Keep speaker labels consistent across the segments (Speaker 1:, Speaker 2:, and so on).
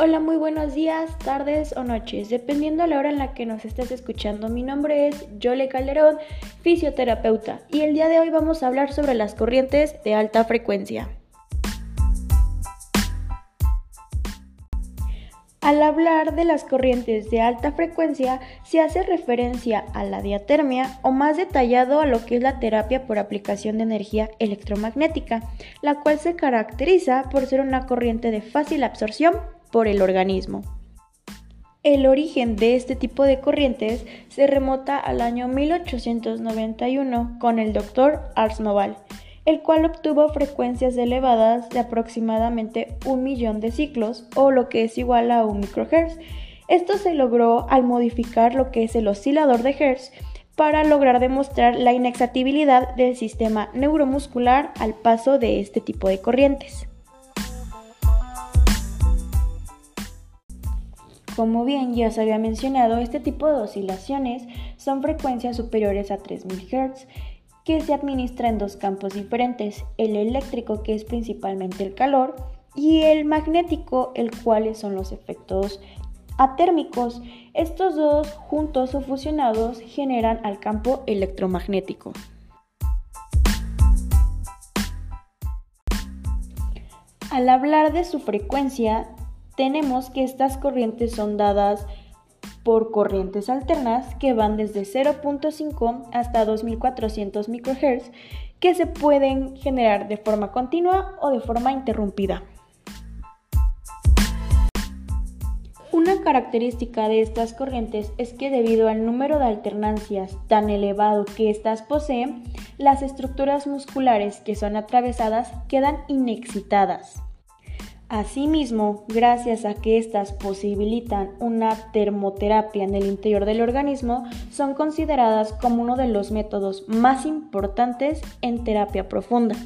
Speaker 1: Hola, muy buenos días, tardes o noches, dependiendo de la hora en la que nos estés escuchando. Mi nombre es Yole Calderón, fisioterapeuta, y el día de hoy vamos a hablar sobre las corrientes de alta frecuencia. Al hablar de las corrientes de alta frecuencia, se hace referencia a la diatermia o más detallado a lo que es la terapia por aplicación de energía electromagnética, la cual se caracteriza por ser una corriente de fácil absorción por el organismo. El origen de este tipo de corrientes se remota al año 1891 con el doctor Ars Noval, el cual obtuvo frecuencias elevadas de aproximadamente un millón de ciclos o lo que es igual a un microhertz. Esto se logró al modificar lo que es el oscilador de Hertz para lograr demostrar la inexactibilidad del sistema neuromuscular al paso de este tipo de corrientes. Como bien ya se había mencionado, este tipo de oscilaciones son frecuencias superiores a 3000 Hz que se administra en dos campos diferentes, el eléctrico que es principalmente el calor y el magnético, el cual son los efectos atérmicos. Estos dos juntos o fusionados generan al campo electromagnético. Al hablar de su frecuencia, tenemos que estas corrientes son dadas por corrientes alternas que van desde 0.5 hasta 2400 microhertz que se pueden generar de forma continua o de forma interrumpida. Una característica de estas corrientes es que debido al número de alternancias tan elevado que éstas poseen, las estructuras musculares que son atravesadas quedan inexcitadas. Asimismo, gracias a que éstas posibilitan una termoterapia en el interior del organismo, son consideradas como uno de los métodos más importantes en terapia profunda.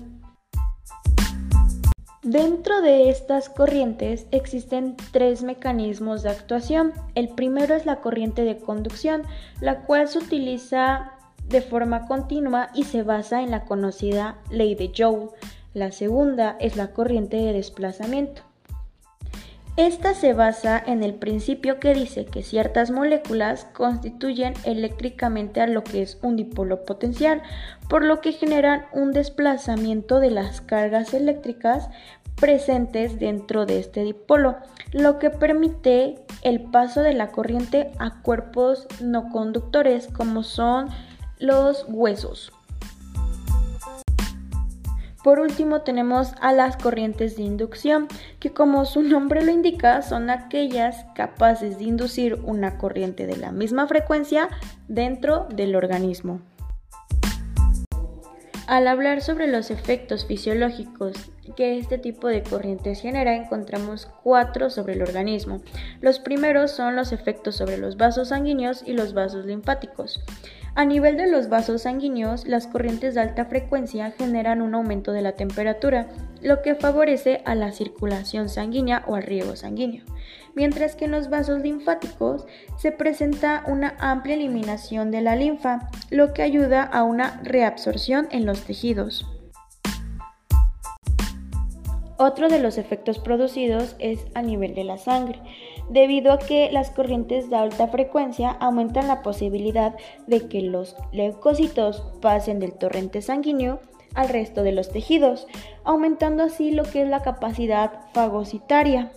Speaker 1: Dentro de estas corrientes existen tres mecanismos de actuación. El primero es la corriente de conducción, la cual se utiliza de forma continua y se basa en la conocida ley de Joule. La segunda es la corriente de desplazamiento. Esta se basa en el principio que dice que ciertas moléculas constituyen eléctricamente a lo que es un dipolo potencial, por lo que generan un desplazamiento de las cargas eléctricas presentes dentro de este dipolo, lo que permite el paso de la corriente a cuerpos no conductores como son los huesos. Por último tenemos a las corrientes de inducción, que como su nombre lo indica, son aquellas capaces de inducir una corriente de la misma frecuencia dentro del organismo. Al hablar sobre los efectos fisiológicos que este tipo de corrientes genera, encontramos cuatro sobre el organismo. Los primeros son los efectos sobre los vasos sanguíneos y los vasos linfáticos. A nivel de los vasos sanguíneos, las corrientes de alta frecuencia generan un aumento de la temperatura, lo que favorece a la circulación sanguínea o al riego sanguíneo, mientras que en los vasos linfáticos se presenta una amplia eliminación de la linfa, lo que ayuda a una reabsorción en los tejidos. Otro de los efectos producidos es a nivel de la sangre, debido a que las corrientes de alta frecuencia aumentan la posibilidad de que los leucocitos pasen del torrente sanguíneo al resto de los tejidos, aumentando así lo que es la capacidad fagocitaria.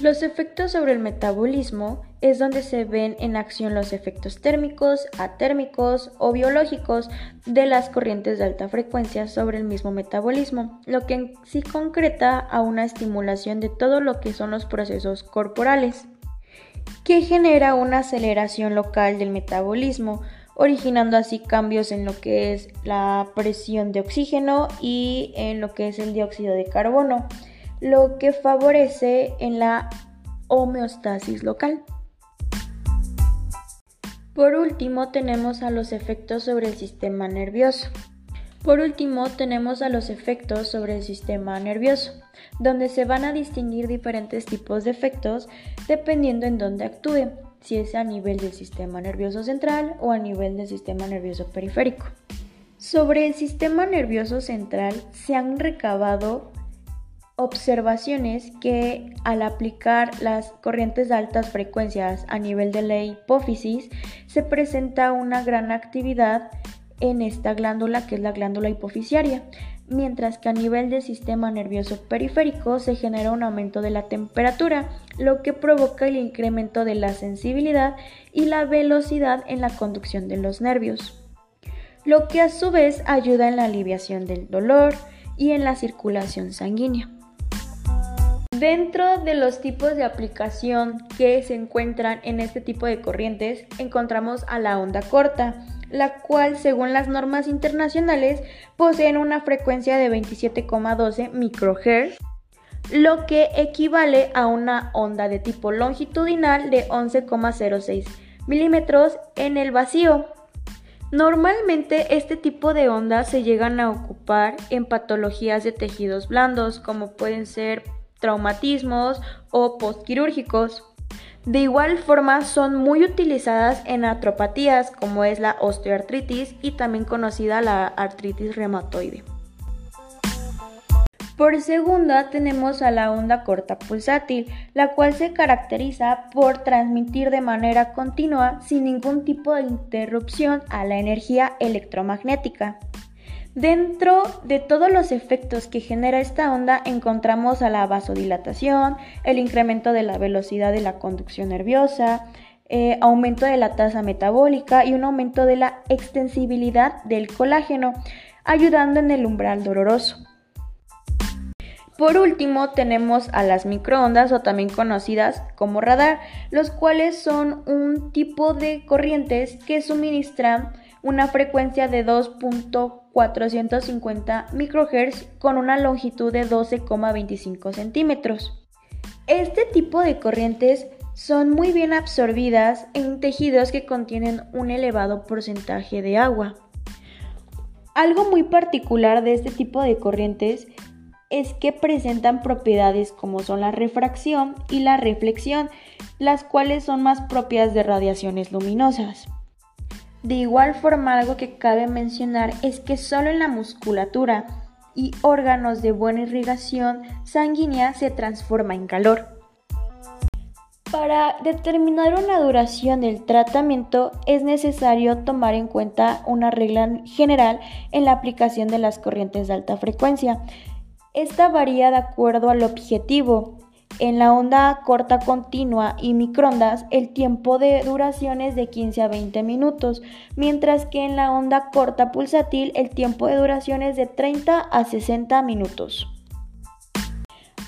Speaker 1: Los efectos sobre el metabolismo es donde se ven en acción los efectos térmicos, atérmicos o biológicos de las corrientes de alta frecuencia sobre el mismo metabolismo, lo que en sí concreta a una estimulación de todo lo que son los procesos corporales, que genera una aceleración local del metabolismo, originando así cambios en lo que es la presión de oxígeno y en lo que es el dióxido de carbono lo que favorece en la homeostasis local. Por último, tenemos a los efectos sobre el sistema nervioso. Por último, tenemos a los efectos sobre el sistema nervioso, donde se van a distinguir diferentes tipos de efectos dependiendo en dónde actúe, si es a nivel del sistema nervioso central o a nivel del sistema nervioso periférico. Sobre el sistema nervioso central se han recabado observaciones que al aplicar las corrientes de altas frecuencias a nivel de la hipófisis se presenta una gran actividad en esta glándula que es la glándula hipofisiaria, mientras que a nivel del sistema nervioso periférico se genera un aumento de la temperatura, lo que provoca el incremento de la sensibilidad y la velocidad en la conducción de los nervios, lo que a su vez ayuda en la aliviación del dolor y en la circulación sanguínea. Dentro de los tipos de aplicación que se encuentran en este tipo de corrientes, encontramos a la onda corta, la cual, según las normas internacionales, poseen una frecuencia de 27,12 microhertz, lo que equivale a una onda de tipo longitudinal de 11,06 milímetros en el vacío. Normalmente este tipo de ondas se llegan a ocupar en patologías de tejidos blandos, como pueden ser traumatismos o postquirúrgicos. De igual forma son muy utilizadas en atropatías como es la osteoartritis y también conocida la artritis reumatoide. Por segunda tenemos a la onda corta pulsátil, la cual se caracteriza por transmitir de manera continua sin ningún tipo de interrupción a la energía electromagnética. Dentro de todos los efectos que genera esta onda encontramos a la vasodilatación, el incremento de la velocidad de la conducción nerviosa, eh, aumento de la tasa metabólica y un aumento de la extensibilidad del colágeno, ayudando en el umbral doloroso. Por último, tenemos a las microondas o también conocidas como radar, los cuales son un tipo de corrientes que suministran una frecuencia de 2.450 microhertz con una longitud de 12,25 centímetros. Este tipo de corrientes son muy bien absorbidas en tejidos que contienen un elevado porcentaje de agua. Algo muy particular de este tipo de corrientes es que presentan propiedades como son la refracción y la reflexión, las cuales son más propias de radiaciones luminosas. De igual forma, algo que cabe mencionar es que solo en la musculatura y órganos de buena irrigación sanguínea se transforma en calor. Para determinar una duración del tratamiento es necesario tomar en cuenta una regla general en la aplicación de las corrientes de alta frecuencia. Esta varía de acuerdo al objetivo, en la onda corta continua y microondas el tiempo de duración es de 15 a 20 minutos, mientras que en la onda corta pulsátil el tiempo de duración es de 30 a 60 minutos.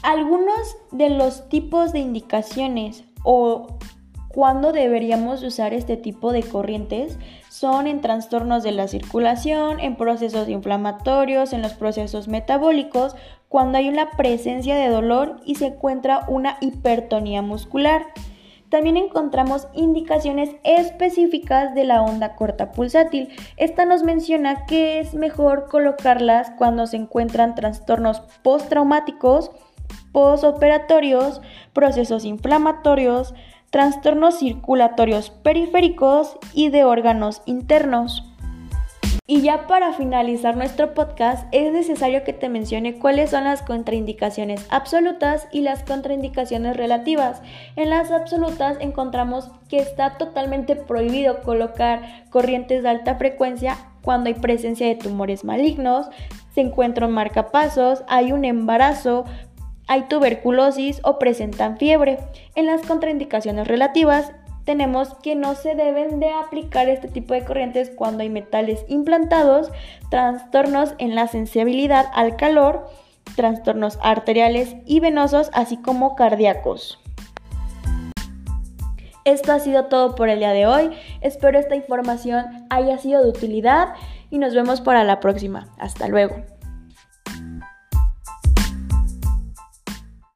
Speaker 1: Algunos de los tipos de indicaciones o cuándo deberíamos usar este tipo de corrientes son en trastornos de la circulación, en procesos inflamatorios, en los procesos metabólicos, cuando hay una presencia de dolor y se encuentra una hipertonía muscular. También encontramos indicaciones específicas de la onda corta pulsátil. Esta nos menciona que es mejor colocarlas cuando se encuentran trastornos postraumáticos, postoperatorios, procesos inflamatorios, trastornos circulatorios periféricos y de órganos internos. Y ya para finalizar nuestro podcast es necesario que te mencione cuáles son las contraindicaciones absolutas y las contraindicaciones relativas. En las absolutas encontramos que está totalmente prohibido colocar corrientes de alta frecuencia cuando hay presencia de tumores malignos, se encuentran marcapasos, hay un embarazo, hay tuberculosis o presentan fiebre. En las contraindicaciones relativas tenemos que no se deben de aplicar este tipo de corrientes cuando hay metales implantados, trastornos en la sensibilidad al calor, trastornos arteriales y venosos, así como cardíacos. Esto ha sido todo por el día de hoy. Espero esta información haya sido de utilidad y nos vemos para la próxima. Hasta luego.